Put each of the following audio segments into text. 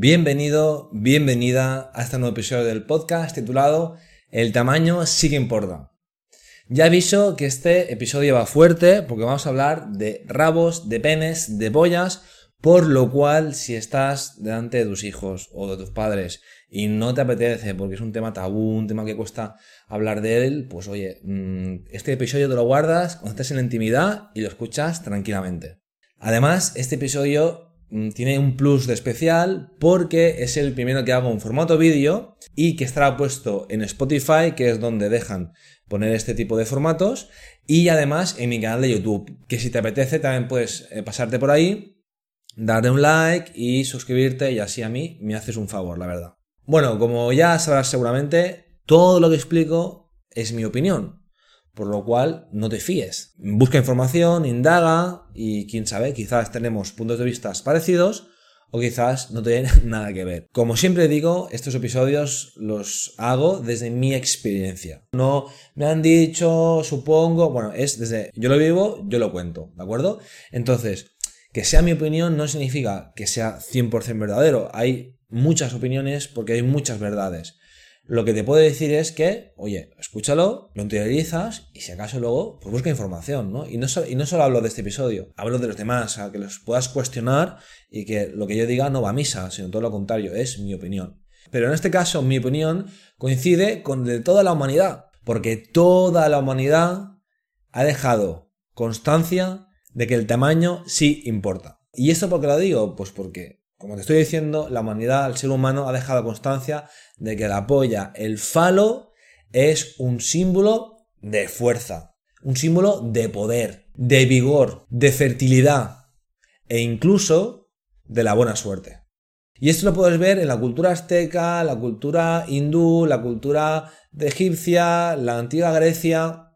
Bienvenido, bienvenida a este nuevo episodio del podcast titulado El tamaño sí que importa. Ya aviso que este episodio va fuerte porque vamos a hablar de rabos, de penes, de pollas, por lo cual si estás delante de tus hijos o de tus padres y no te apetece porque es un tema tabú, un tema que cuesta hablar de él, pues oye, mm, este episodio te lo guardas cuando estés en la intimidad y lo escuchas tranquilamente. Además, este episodio tiene un plus de especial porque es el primero que hago en formato vídeo y que estará puesto en Spotify, que es donde dejan poner este tipo de formatos, y además en mi canal de YouTube, que si te apetece también puedes eh, pasarte por ahí, darle un like y suscribirte y así a mí me haces un favor, la verdad. Bueno, como ya sabrás seguramente, todo lo que explico es mi opinión, por lo cual, no te fíes. Busca información, indaga y quién sabe, quizás tenemos puntos de vista parecidos o quizás no tienen nada que ver. Como siempre digo, estos episodios los hago desde mi experiencia. No me han dicho, supongo, bueno, es desde yo lo vivo, yo lo cuento, ¿de acuerdo? Entonces, que sea mi opinión no significa que sea 100% verdadero. Hay muchas opiniones porque hay muchas verdades. Lo que te puedo decir es que, oye, escúchalo, lo interiorizas y si acaso luego, pues busca información, ¿no? Y no, no solo hablo de este episodio, hablo de los demás, a que los puedas cuestionar y que lo que yo diga no va a misa, sino todo lo contrario, es mi opinión. Pero en este caso, mi opinión coincide con de toda la humanidad, porque toda la humanidad ha dejado constancia de que el tamaño sí importa. ¿Y esto por qué lo digo? Pues porque como te estoy diciendo, la humanidad, el ser humano, ha dejado constancia de que la polla, el falo, es un símbolo de fuerza, un símbolo de poder, de vigor, de fertilidad e incluso de la buena suerte. Y esto lo puedes ver en la cultura azteca, la cultura hindú, la cultura egipcia, la antigua Grecia,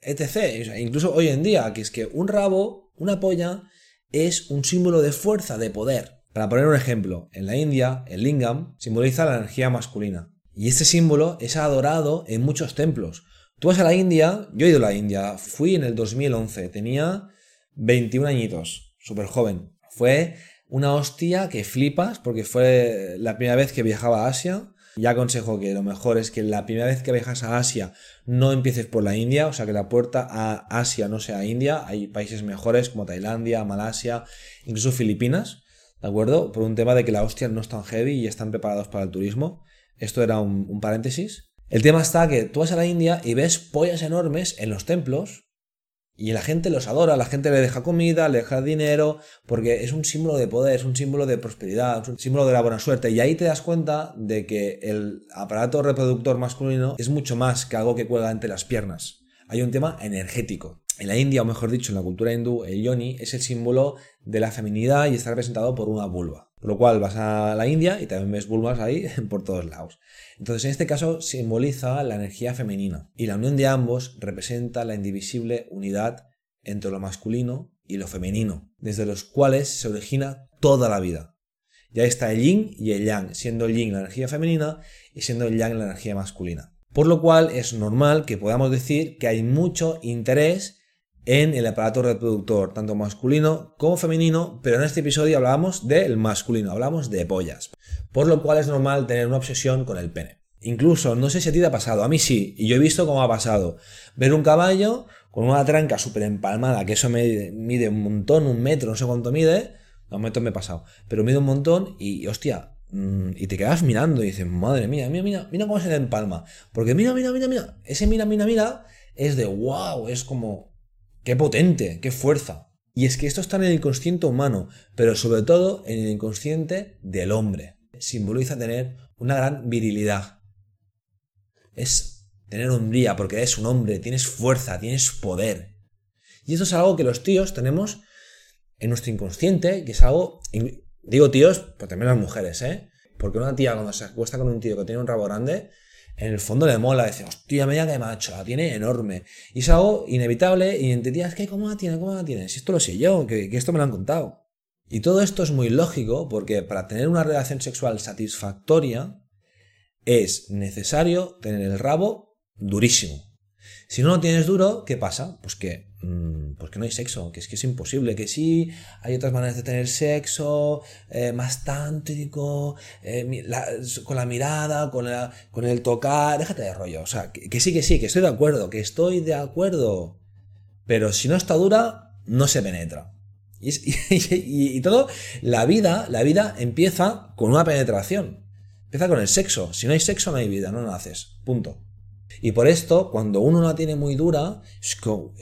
etc. incluso hoy en día, que es que un rabo, una polla, es un símbolo de fuerza, de poder. Para poner un ejemplo, en la India, el lingam simboliza la energía masculina. Y este símbolo es adorado en muchos templos. Tú vas a la India, yo he ido a la India, fui en el 2011, tenía 21 añitos, súper joven. Fue una hostia que flipas porque fue la primera vez que viajaba a Asia. Ya aconsejo que lo mejor es que la primera vez que viajas a Asia no empieces por la India, o sea que la puerta a Asia no sea India. Hay países mejores como Tailandia, Malasia, incluso Filipinas ¿de acuerdo? Por un tema de que la hostia no es tan heavy y están preparados para el turismo. Esto era un, paréntesis. El tema está que tú vas a la India y ves pollas enormes en los templos y la gente los adora, la gente le deja comida, le deja dinero, porque es un símbolo de poder, es un símbolo de prosperidad, es un símbolo de la buena suerte. Y ahí te das cuenta de que el aparato reproductor masculino es mucho más que algo que cuelga entre las piernas. Hay un tema energético. En la India, o mejor dicho, en la cultura hindú, el yoni es el símbolo de la feminidad y está representado por una vulva. Por lo cual vas a la India y también ves vulvas ahí por todos lados. Entonces, en este caso simboliza la energía femenina y la unión de ambos representa la indivisible unidad entre lo masculino y lo femenino, desde los cuales se origina toda la vida. Ya está el yin y el yang, siendo el yin la energía femenina y siendo el yang la energía masculina. Por lo cual es normal que podamos decir que hay mucho interés en el aparato reproductor, tanto masculino como femenino, pero en este episodio hablábamos del masculino, hablamos de pollas. Por lo cual es normal tener una obsesión con el pene. Incluso, no sé si a ti te ha pasado, a mí sí, y yo he visto cómo ha pasado. Ver un caballo con una tranca súper empalmada, que eso mide, un montón, un metro, no sé cuánto mide, un metro me he pasado, pero mide un montón y, hostia, mm, y te quedas mirando y dices, madre mía, mira, mira, mira cómo se le empalma. Porque mira, mira, mira, mira, ese mira, mira, mira es de wow, es como, Qué potente, qué fuerza. Y es que esto está en el inconsciente humano, pero sobre todo en el inconsciente del hombre. Simboliza tener una gran virilidad. Es tener hombría porque eres un hombre, tienes fuerza, tienes poder. Y esto es algo que los tíos tenemos en nuestro inconsciente, que es algo... Digo tíos, pero también las mujeres, ¿eh? Porque una tía cuando se acuesta con un tío que tiene un rabo grande, en el fondo le mola, dice, hostia, media que macho, la tiene enorme. Y es algo inevitable y entre tías, ¿qué? ¿Cómo la tiene? ¿Cómo la tiene? Si esto lo sé yo, que, esto me lo han contado. Y todo esto es muy lógico porque para tener una relación sexual satisfactoria es necesario tener el rabo durísimo. Si no lo tienes duro, ¿qué pasa? Pues que mm, pues que no hay sexo, que es que es imposible, que sí, hay otras maneras de tener sexo, eh, más tántrico, eh, con la mirada, con, con el tocar, déjate de rollo, o sea, que, sí, que sí, que estoy de acuerdo, que estoy de acuerdo, pero si no está dura, no se penetra. Y, y, todo, la vida, la vida empieza con una penetración, empieza con el sexo, si no hay sexo no hay vida, no naces, punto. Y por esto, cuando uno la tiene muy dura,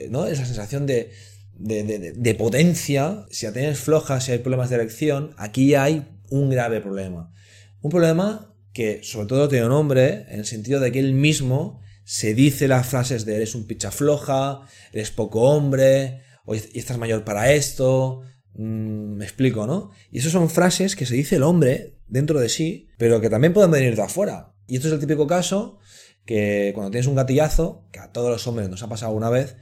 ¿no? esa sensación de, de, potencia, si la tienes floja, si hay problemas de erección, aquí hay un grave problema. Un problema que sobre todo tiene un hombre en el sentido de que él mismo se dice las frases de eres un picha floja, eres poco hombre, o estás mayor para esto, mm, me explico, ¿no? Y esas son frases que se dice el hombre dentro de sí, pero que también pueden venir de afuera. Y esto es el típico caso que cuando tienes un gatillazo, que a todos los hombres nos ha pasado una vez,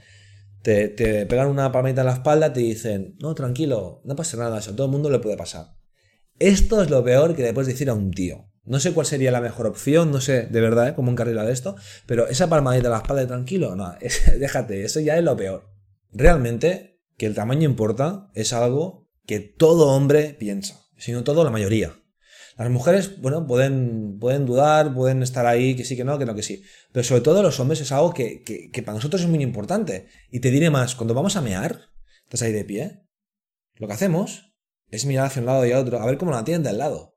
te, pegan una palmita en la espalda te dicen, no, tranquilo, no pasa nada, eso a todo el mundo le puede pasar. Esto es lo peor que le puedes decir a un tío. No sé cuál sería la mejor opción, no sé de verdad ¿eh? cómo encarrilar esto, pero esa palmadita en la espalda de tranquilo, no, déjate, eso ya es lo peor. Realmente, que el tamaño importa es algo que todo hombre piensa, sino todo la mayoría. Las mujeres, bueno, pueden, pueden dudar, pueden estar ahí, que sí, que no, que no, que sí. Pero sobre todo los hombres es algo que, que, para nosotros es muy importante. Y te diré más, cuando vamos a mear, estás ahí de pie, lo que hacemos es mirar hacia un lado y a otro, a ver cómo la tienen del lado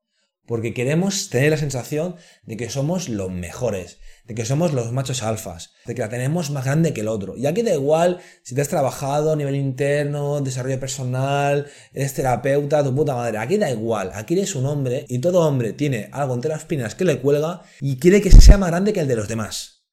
porque queremos tener la sensación de que somos los mejores, de que somos los machos alfas, de que la tenemos más grande que el otro. Y aquí da igual si te has trabajado a nivel interno, desarrollo personal, eres terapeuta, tu puta madre, aquí da igual, aquí eres un hombre y todo hombre tiene algo entre las pinas que le cuelga y quiere que sea más grande que el de los demás.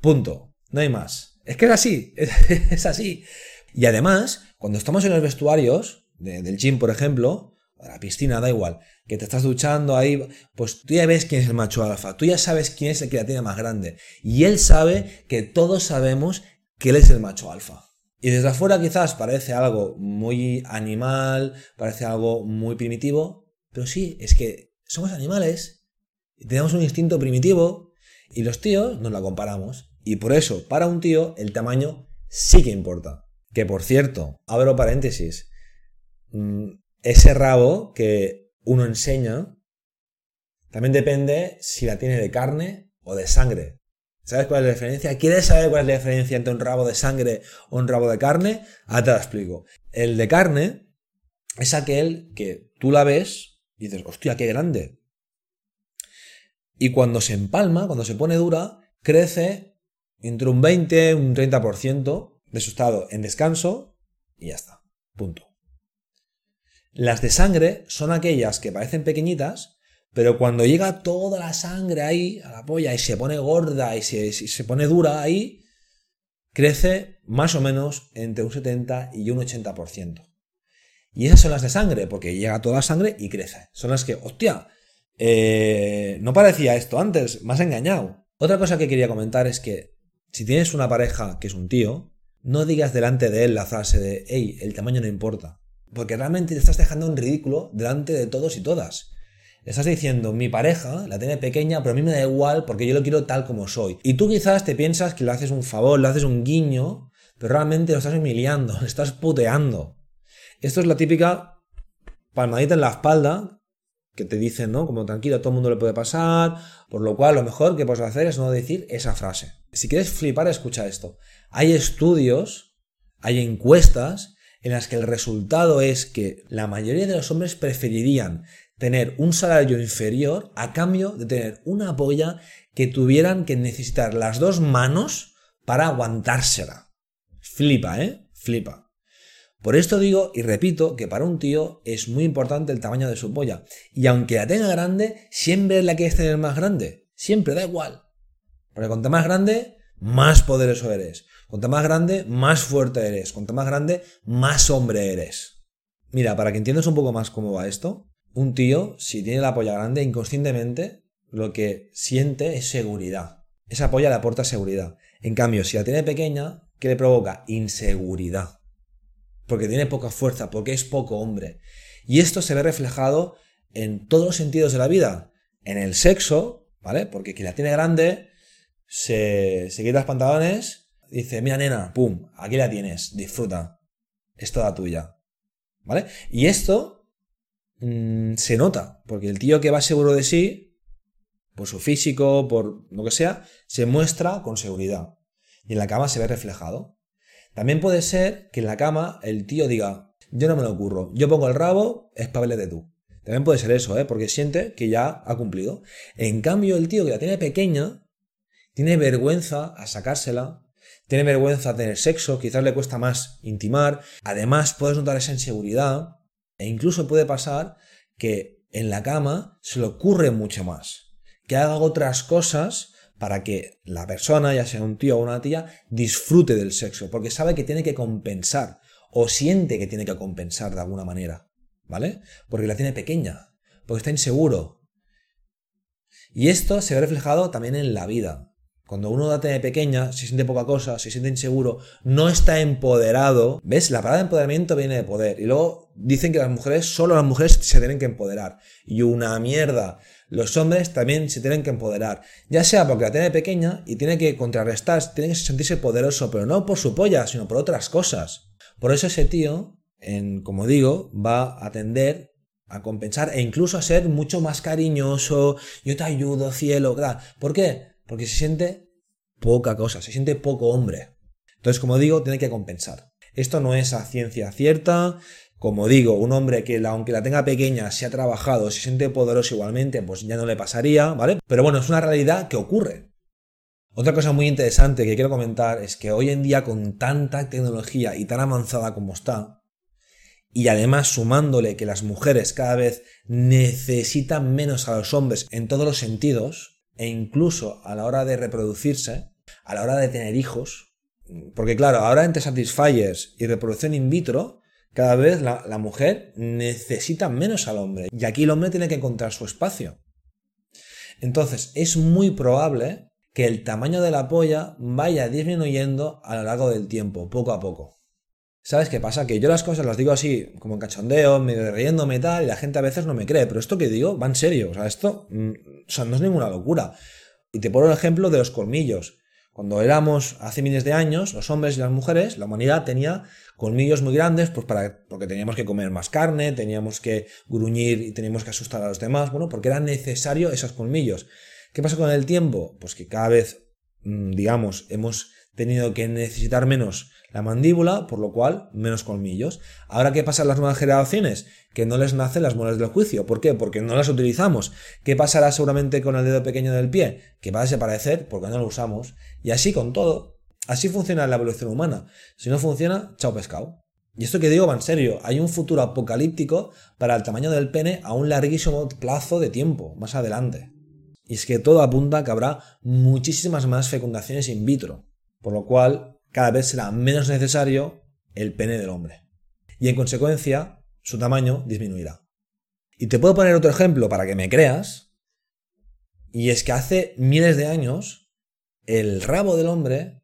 Punto. No hay más. Es que es así, es así. Y además, cuando estamos en los vestuarios, del gym por ejemplo, la piscina, da igual, que te estás duchando ahí, pues tú ya ves quién es el macho alfa, tú ya sabes quién es el que la tiene más grande. Y él sabe que todos sabemos que él es el macho alfa. Y desde afuera quizás parece algo muy animal, parece algo muy primitivo, pero sí, es que somos animales tenemos un instinto primitivo y los tíos nos la comparamos. Y por eso, para un tío, el tamaño sí que importa. Que por cierto, abro paréntesis, mm, ese rabo que uno enseña también depende si la tiene de carne o de sangre. ¿Sabes cuál es la diferencia? ¿Quieres saber cuál es la diferencia entre un rabo de sangre o un rabo de carne? Ahora te lo explico. El de carne es aquel que tú la ves y dices, hostia, qué grande. Y cuando se empalma, cuando se pone dura, crece entre un 20 y un 30% de su estado en descanso y ya está. Punto. Las de sangre son aquellas que parecen pequeñitas, pero cuando llega toda la sangre ahí a la polla y se pone gorda y se, pone dura ahí, crece más o menos entre un 70 y un 80%. Y esas son las de sangre, porque llega toda la sangre y crece. Son las que, hostia, eh, no parecía esto antes, me has engañado. Otra cosa que quería comentar es que si tienes una pareja que es un tío, no digas delante de él la frase de, hey, el tamaño no importa. Porque realmente te estás dejando en ridículo delante de todos y todas. Estás diciendo, mi pareja la tiene pequeña, pero a mí me da igual porque yo lo quiero tal como soy. Y tú quizás te piensas que le haces un favor, le haces un guiño, pero realmente lo estás humillando, le estás puteando. Esto es la típica palmadita en la espalda que te dicen, ¿no? Como tranquilo, todo el mundo le puede pasar, por lo cual lo mejor que puedes hacer es no decir esa frase. Si quieres flipar, escucha esto. Hay estudios, hay encuestas en las que el resultado es que la mayoría de los hombres preferirían tener un salario inferior a cambio de tener una polla que tuvieran que necesitar las dos manos para aguantársela. Flipa, ¿eh? Flipa. Por esto digo y repito que para un tío es muy importante el tamaño de su polla. Y aunque la tenga grande, siempre la quieres tener más grande. Siempre, da igual. Porque cuanto más grande, más poderoso eres. Cuanto más grande, más fuerte eres. Cuanto más grande, más hombre eres. Mira, para que entiendas un poco más cómo va esto, un tío, si tiene la polla grande, inconscientemente lo que siente es seguridad. Esa polla le aporta seguridad. En cambio, si la tiene pequeña, ¿qué le provoca? Inseguridad. Porque tiene poca fuerza, porque es poco hombre. Y esto se ve reflejado en todos los sentidos de la vida. En el sexo, ¿vale? Porque quien la tiene grande se, se quita los pantalones, dice, mira nena, pum, aquí la tienes, disfruta. es toda tuya. ¿Vale? Y esto mm, se nota, porque el tío que va seguro de sí, por su físico, por lo que sea, se muestra con seguridad. Y en la cama se ve reflejado. También puede ser que en la cama el tío diga, yo no me lo ocurro, yo pongo el rabo, de tú. También puede ser eso, ¿eh? porque siente que ya ha cumplido. En cambio, el tío que la tiene pequeña, tiene vergüenza a sacársela, tiene vergüenza a tener sexo, quizás le cuesta más intimar, además puedes notar esa inseguridad e incluso puede pasar que en la cama se le ocurre mucho más, que haga otras cosas para que la persona, ya sea un tío o una tía, disfrute del sexo, porque sabe que tiene que compensar o siente que tiene que compensar de alguna manera, ¿vale? Porque la tiene pequeña, porque está inseguro. Y esto se ve reflejado también en la vida. Cuando uno da tiene pequeña, se siente poca cosa, se siente inseguro, no está empoderado. ¿Ves? La palabra empoderamiento viene de poder. Y luego dicen que las mujeres, solo las mujeres se tienen que empoderar. Y una mierda. Los hombres también se tienen que empoderar. Ya sea porque la tiene pequeña y tiene que contrarrestar, tiene que sentirse poderoso, pero no por su polla, sino por otras cosas. Por eso ese tío, en, como digo, va a tender a compensar e incluso a ser mucho más cariñoso. Yo te ayudo, cielo. ¿Por qué? Porque se siente poca cosa, se siente poco hombre. Entonces, como digo, tiene que compensar. Esto no es a ciencia cierta. Como digo, un hombre que aunque la tenga pequeña, se ha trabajado, se siente poderoso igualmente, pues ya no le pasaría, ¿vale? Pero bueno, es una realidad que ocurre. Otra cosa muy interesante que quiero comentar es que hoy en día con tanta tecnología y tan avanzada como está, y además sumándole que las mujeres cada vez necesitan menos a los hombres en todos los sentidos, e incluso a la hora de reproducirse, a la hora de tener hijos, porque claro, ahora entre satisfiers y reproducción in vitro, cada vez la, la, mujer necesita menos al hombre y aquí el hombre tiene que encontrar su espacio. Entonces es muy probable que el tamaño de la polla vaya disminuyendo a lo largo del tiempo, poco a poco. ¿Sabes qué pasa? Que yo las cosas las digo así, como en cachondeo, medio riéndome y tal, y la gente a veces no me cree, pero esto que digo va en serio, o sea, esto mm, no es ninguna locura. Y te pongo el ejemplo de los colmillos. Cuando éramos hace miles de años, los hombres y las mujeres, la humanidad tenía colmillos muy grandes, pues para, porque teníamos que comer más carne, teníamos que gruñir y teníamos que asustar a los demás, bueno, porque era necesario esos colmillos. ¿Qué pasa con el tiempo? Pues que cada vez, mm, digamos, hemos tenido que necesitar menos la mandíbula, por lo cual menos colmillos. Ahora, ¿qué pasa en las nuevas generaciones? Que no les nacen las muelas del juicio. ¿Por qué? Porque no las utilizamos. ¿Qué pasará seguramente con el dedo pequeño del pie? Que va a desaparecer porque no lo usamos. Y así con todo. Así funciona la evolución humana. Si no funciona, chao pescado. Y esto que digo va en serio, hay un futuro apocalíptico para el tamaño del pene a un larguísimo plazo de tiempo, más adelante. Y es que todo apunta a que habrá muchísimas más fecundaciones in vitro, por lo cual cada vez será menos necesario el pene del hombre. Y en consecuencia, su tamaño disminuirá. Y te puedo poner otro ejemplo para que me creas. Y es que hace miles de años, el rabo del hombre,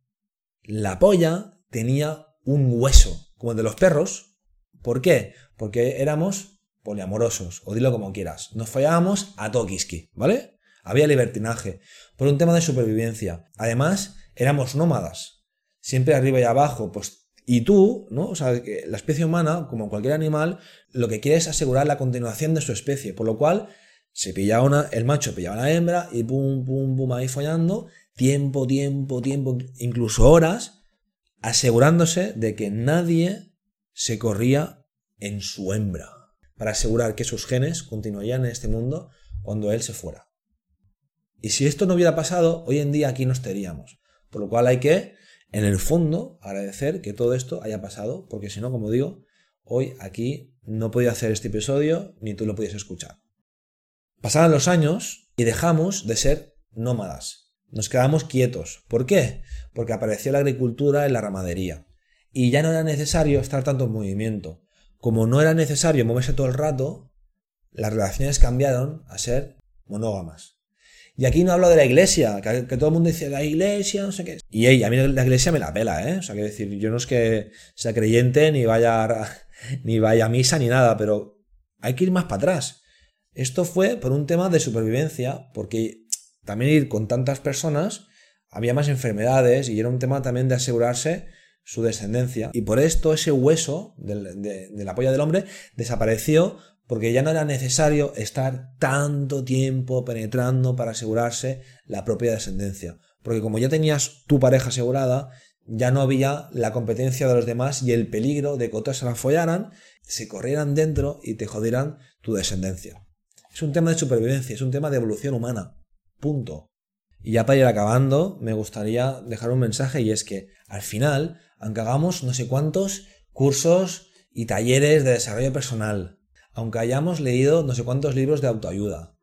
la polla, tenía un hueso, como el de los perros. ¿Por qué? Porque éramos poliamorosos, o dilo como quieras. Nos fallábamos a Tokiski, ¿vale? Había libertinaje, por un tema de supervivencia. Además, éramos nómadas siempre arriba y abajo, pues y tú, ¿no? O sea, que la especie humana, como cualquier animal, lo que quiere es asegurar la continuación de su especie, por lo cual se pillaba una, el macho pillaba a la hembra y pum, pum, pum, ahí follando, tiempo, tiempo, tiempo, incluso horas, asegurándose de que nadie se corría en su hembra, para asegurar que sus genes continuarían en este mundo cuando él se fuera. Y si esto no hubiera pasado, hoy en día aquí no estaríamos. Por lo cual hay que en el fondo, agradecer que todo esto haya pasado, porque si no, como digo, hoy aquí no podía hacer este episodio ni tú lo podías escuchar. Pasaron los años y dejamos de ser nómadas. Nos quedamos quietos. ¿Por qué? Porque apareció la agricultura y la ramadería. Y ya no era necesario estar tanto en movimiento. Como no era necesario moverse todo el rato, las relaciones cambiaron a ser monógamas. Y aquí no hablo de la iglesia, que, todo el mundo dice la iglesia, no sé qué. Y ella, a mí la iglesia me la pela, ¿eh? O sea, que decir, yo no es que sea creyente, ni vaya, ni vaya a misa, ni nada, pero hay que ir más para atrás. Esto fue por un tema de supervivencia, porque también ir con tantas personas había más enfermedades y era un tema también de asegurarse su descendencia y por esto ese hueso de, la polla del hombre desapareció porque ya no era necesario estar tanto tiempo penetrando para asegurarse la propia descendencia. Porque como ya tenías tu pareja asegurada, ya no había la competencia de los demás y el peligro de que otros se la follaran, se corrieran dentro y te jodieran tu descendencia. Es un tema de supervivencia, es un tema de evolución humana. Punto. Y ya para ir acabando, me gustaría dejar un mensaje y es que al final, aunque hagamos no sé cuántos cursos y talleres de desarrollo personal, aunque hayamos leído no sé cuántos libros de autoayuda,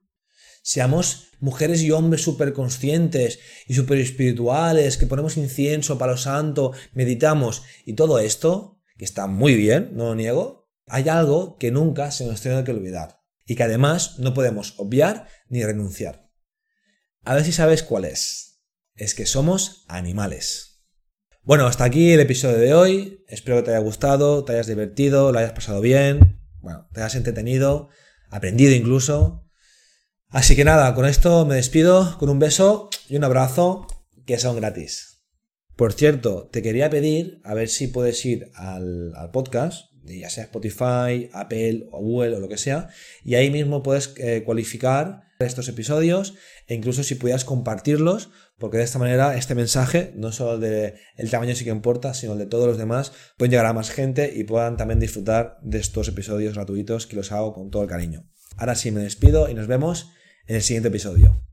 seamos mujeres y hombres súper conscientes y súper espirituales, que ponemos incienso, palo santo, meditamos y todo esto, que está muy bien, no lo niego, hay algo que nunca se nos tiene que olvidar y que además no podemos obviar ni renunciar. A ver si sabes cuál es. Es que somos animales. Bueno, hasta aquí el episodio de hoy. Espero que te haya gustado, te hayas divertido, lo hayas pasado bien, bueno, te hayas entretenido, aprendido incluso. Así que nada, con esto me despido con un beso y un abrazo que son gratis. Por cierto, te quería pedir a ver si puedes ir al, podcast ya sea Spotify, Apple o Google o lo que sea, y ahí mismo puedes eh, cualificar estos episodios e incluso si pudieras compartirlos, porque de esta manera este mensaje, no solo de tamaño sí que importa, sino el de todos los demás, pueden llegar a más gente y puedan también disfrutar de estos episodios gratuitos que los hago con todo el cariño. Ahora sí me despido y nos vemos en el siguiente episodio.